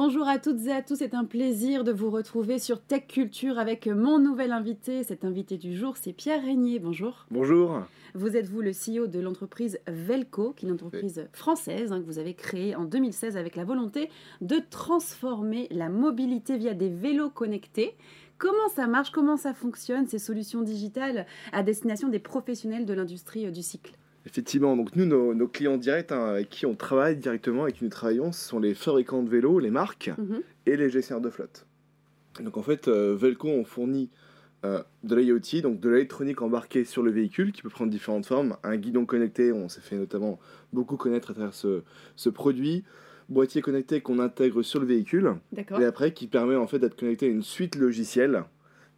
Bonjour à toutes et à tous, c'est un plaisir de vous retrouver sur Tech Culture avec mon nouvel invité. Cet invité du jour, c'est Pierre Régnier. Bonjour. Bonjour. Vous êtes vous le CEO de l'entreprise Velco, qui est une entreprise française hein, que vous avez créée en 2016 avec la volonté de transformer la mobilité via des vélos connectés. Comment ça marche? Comment ça fonctionne, ces solutions digitales à destination des professionnels de l'industrie euh, du cycle? Effectivement, donc nous, nos, clients directs hein, avec qui on travaille directement, avec qui nous travaillons, ce sont les fabricants de vélos, les marques mhm. et les gestionnaires de flotte. Donc en fait, euh, Velco, on fournit euh, de l'IoT, donc de l'électronique embarquée sur le véhicule qui peut prendre différentes formes. Un guidon connecté, on s'est fait notamment beaucoup connaître à travers ce, ce produit. Boîtier connecté qu'on intègre sur le véhicule. Et après, qui permet en fait d'être connecté à une suite logicielle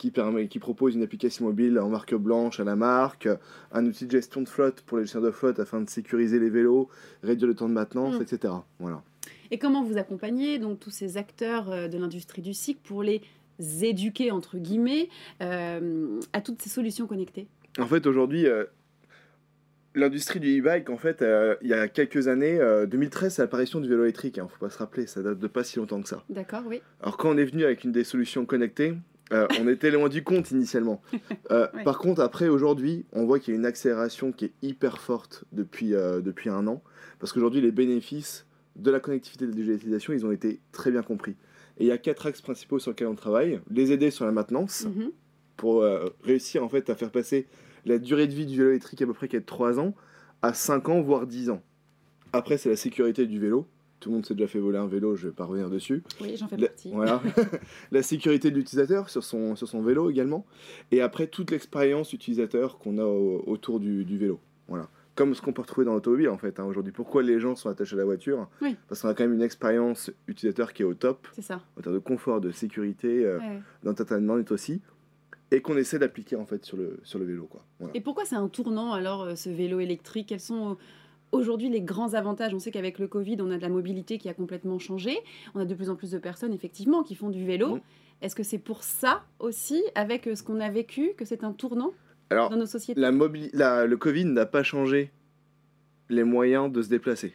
qui, permet, qui propose une application mobile en marque blanche à la marque, un outil de gestion de flotte pour les gestionnaires de flotte afin de sécuriser les vélos, réduire le temps de maintenance, mm. etc. Voilà. Et comment vous accompagnez donc tous ces acteurs euh, de l'industrie du cycle pour les éduquer entre guillemets euh, à toutes ces solutions connectées? En fait, aujourd'hui, euh, l'industrie du e-bike, en fait, il y a quelques années, 2013, c'est l'apparition du vélo électrique. Il hein, ne faut pas se rappeler, ça date de pas si longtemps que ça. D'accord, oui. Alors quand on est venu avec une des solutions connectées, euh, on était loin du compte initialement. Euh, par contre, après, aujourd'hui, on voit qu'il y a une accélération qui est hyper forte depuis, euh, depuis un an. Parce qu'aujourd'hui, les bénéfices de la connectivité et de la digitalisation, ils ont été très bien compris. Et il y a quatre axes principaux sur lesquels on travaille. Les aider sur la maintenance, mhm. pour réussir en fait à faire passer la durée de vie du vélo électrique à peu près qui est de 3 ans à 5 ans, voire 10 ans. Après, c'est la sécurité du vélo tout le monde s'est déjà fait voler un vélo, je vais pas revenir dessus. Oui, j'en fais partie. Voilà. la sécurité de l'utilisateur sur son, sur son vélo également. Et après, toute l'expérience utilisateur qu'on a autour du, du, vélo. Voilà. Comme ce qu'on peut retrouver dans l'automobile en fait. Hein, Aujourd'hui, pourquoi les gens sont attachés à la voiture oui. Parce qu'on a quand même une expérience utilisateur qui est au top. C'est ça. En termes de confort, de sécurité, euh, d'entertainment aussi et qu'on essaie d'appliquer en fait sur le, sur le vélo. Quoi. Et pourquoi c'est un tournant alors euh, ce vélo électrique? Quels sont aujourd'hui les grands avantages. On sait qu'avec le Covid, on a de la mobilité qui a complètement changé. On a de plus en plus de personnes, effectivement, qui font du vélo. Est-ce que c'est pour ça aussi, avec euh, ce qu'on a vécu, que c'est un tournant dans nos sociétés? la la, Le Covid n'a pas changé les moyens de se déplacer.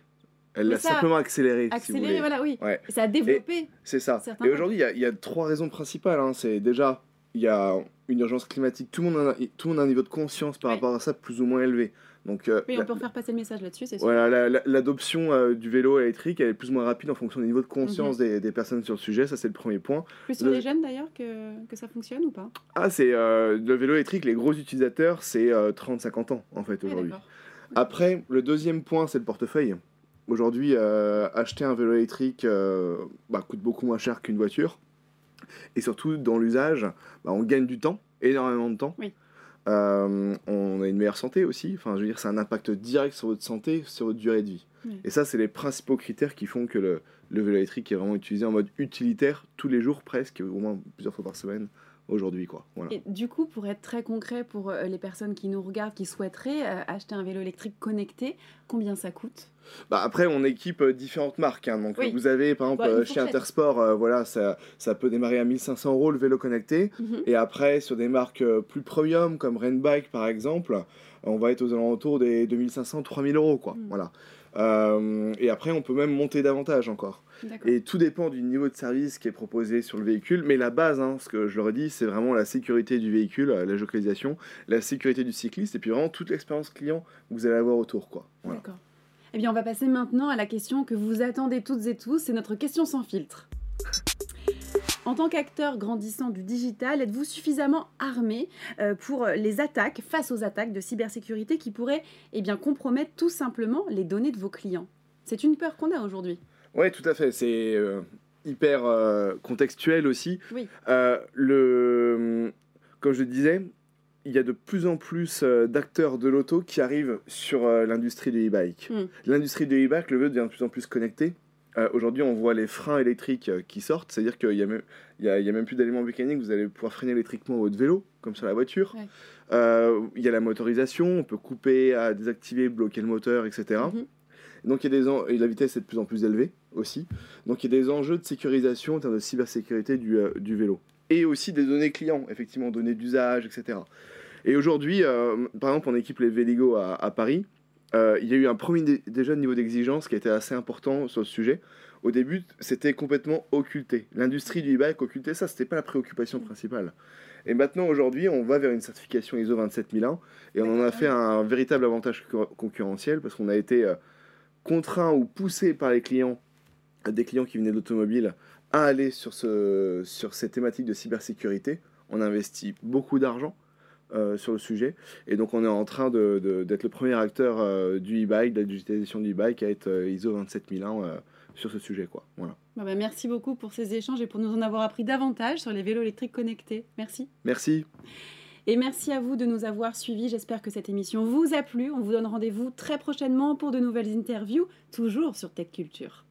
Elle l'a simplement accéléré. Accéléré, voilà, oui. Ça a développé. C'est ça. Et aujourd'hui, il y, a trois raisons principales. Hein. C'est déjà, il y a une urgence climatique. Tout le, monde a, tout le monde a un niveau de conscience par rapport à ça plus ou moins élevé. Donc, euh, oui, on peut faire passer le message là-dessus, c'est sûr. Voilà, l'adoption euh, du vélo électrique, elle est plus ou moins rapide en fonction du niveau de conscience mhm. des, des, personnes sur le sujet, ça c'est le premier point. Plus sur les jeunes d'ailleurs que, que, ça fonctionne ou pas? Ah, c'est euh, le vélo électrique, les gros utilisateurs, c'est 30-50 ans en fait aujourd'hui. Après, le deuxième point, c'est le portefeuille. Aujourd'hui, acheter un vélo électrique bah, coûte beaucoup moins cher qu'une voiture. Et surtout, dans l'usage, bah, on gagne du temps, énormément de temps. Oui. Euh, on a une meilleure santé aussi. Enfin, je veux dire, c'est un impact direct sur votre santé, sur votre durée de vie. Et ça, c'est les principaux critères qui font que le, le, vélo électrique est vraiment utilisé en mode utilitaire tous les jours, presque, au moins plusieurs fois par semaine aujourd'hui. Quoi. Voilà. Et du coup, pour être très concret pour euh, les personnes qui nous regardent, qui souhaiteraient euh, acheter un vélo électrique connecté, combien ça coûte? Bah après, on équipe euh, différentes marques. Hein. Donc, vous avez par exemple bah, chez Intersport, voilà, ça, ça, peut démarrer à 1500 euros le vélo connecté. Mhm. Et après, sur des marques plus premium comme Rainbike par exemple, on va être aux alentours des 2500-3000 euros. Quoi. Mhm. Voilà. Euh, et après, on peut même monter davantage encore. Et tout dépend du niveau de service qui est proposé sur le véhicule. Mais la base, hein, ce que je leur ai dit, c'est vraiment la sécurité du véhicule, euh, la localisation, la sécurité du cycliste, et puis vraiment toute l'expérience client que vous allez avoir autour. Quoi. D'accord. Eh bien, on va passer maintenant à la question que vous attendez toutes et tous. C'est notre question sans filtre. En tant qu'acteur grandissant du digital, êtes-vous suffisamment armé euh, pour les attaques, face aux attaques de cybersécurité qui pourraient eh bien, compromettre tout simplement les données de vos clients? C'est une peur qu'on a aujourd'hui. Oui, tout à fait. C'est euh, hyper euh, contextuel aussi. Oui. le, comme je disais, il y a de plus en plus d'acteurs de l'auto qui arrivent sur l'industrie du e-bike. Hmm. L'industrie du e-bike, le veut, devient de plus en plus connectée. Euh, aujourd'hui, on voit les freins électriques euh, qui sortent, c'est-à-dire qu'il n'y a, même, y a, même plus d'éléments mécaniques, vous allez pouvoir freiner électriquement votre vélo, comme sur la voiture. Euh, il y a la motorisation, on peut couper, à désactiver, bloquer le moteur, etc. Mhm. Donc il y a des et la vitesse est de plus en plus élevée aussi. Donc il y a des enjeux de sécurisation en termes de cybersécurité du, du vélo. Et aussi des données clients, effectivement, données d'usage, etc. Et aujourd'hui, par exemple, on équipe les Véligo à, à Paris. Euh, il y a eu un premier déjà niveau d'exigence qui était assez important sur le sujet. Au début, c'était complètement occulté. L'industrie du e-bike occultait ça, c'était pas la préoccupation principale. Et maintenant, aujourd'hui, on va vers une certification ISO 27001 et on en a fait un véritable avantage concurrentiel parce qu'on a été euh, contraint ou poussé par les clients, des clients qui venaient d'automobile, à aller sur, ce, sur ces thématiques de cybersécurité. On a investi beaucoup d'argent euh, sur le sujet. Et donc, on est en train d'être de, le premier acteur euh, du e-bike, de la digitalisation du e-bike, à être ISO 27001 sur ce sujet. Quoi. Voilà. Bah, merci beaucoup pour ces échanges et pour nous en avoir appris davantage sur les vélos électriques connectés. Merci. Merci. Et merci à vous de nous avoir suivis. J'espère que cette émission vous a plu. On vous donne rendez-vous très prochainement pour de nouvelles interviews, toujours sur Tech Culture.